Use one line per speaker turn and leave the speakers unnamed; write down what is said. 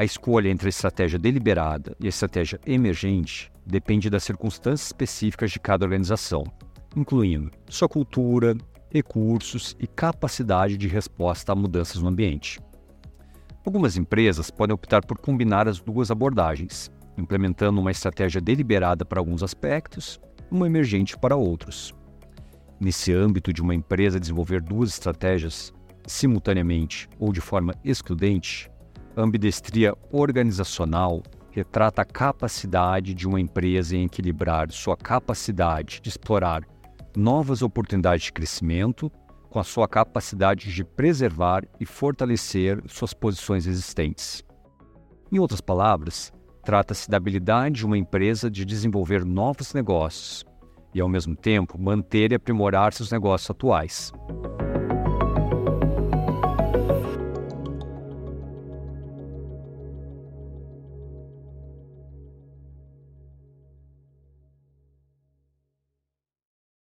A escolha entre a estratégia deliberada e a estratégia emergente depende das circunstâncias específicas de cada organização, incluindo sua cultura, recursos e capacidade de resposta a mudanças no ambiente. Algumas empresas podem optar por combinar as duas abordagens, implementando uma estratégia deliberada para alguns aspectos e uma emergente para outros. Nesse âmbito de uma empresa desenvolver duas estratégias simultaneamente ou de forma excludente, ambidestria organizacional retrata a capacidade de uma empresa em equilibrar sua capacidade de explorar novas oportunidades de crescimento com a sua capacidade de preservar e fortalecer suas posições existentes. Em outras palavras, trata-se da habilidade de uma empresa de desenvolver novos negócios e, ao mesmo tempo, manter e aprimorar seus negócios atuais.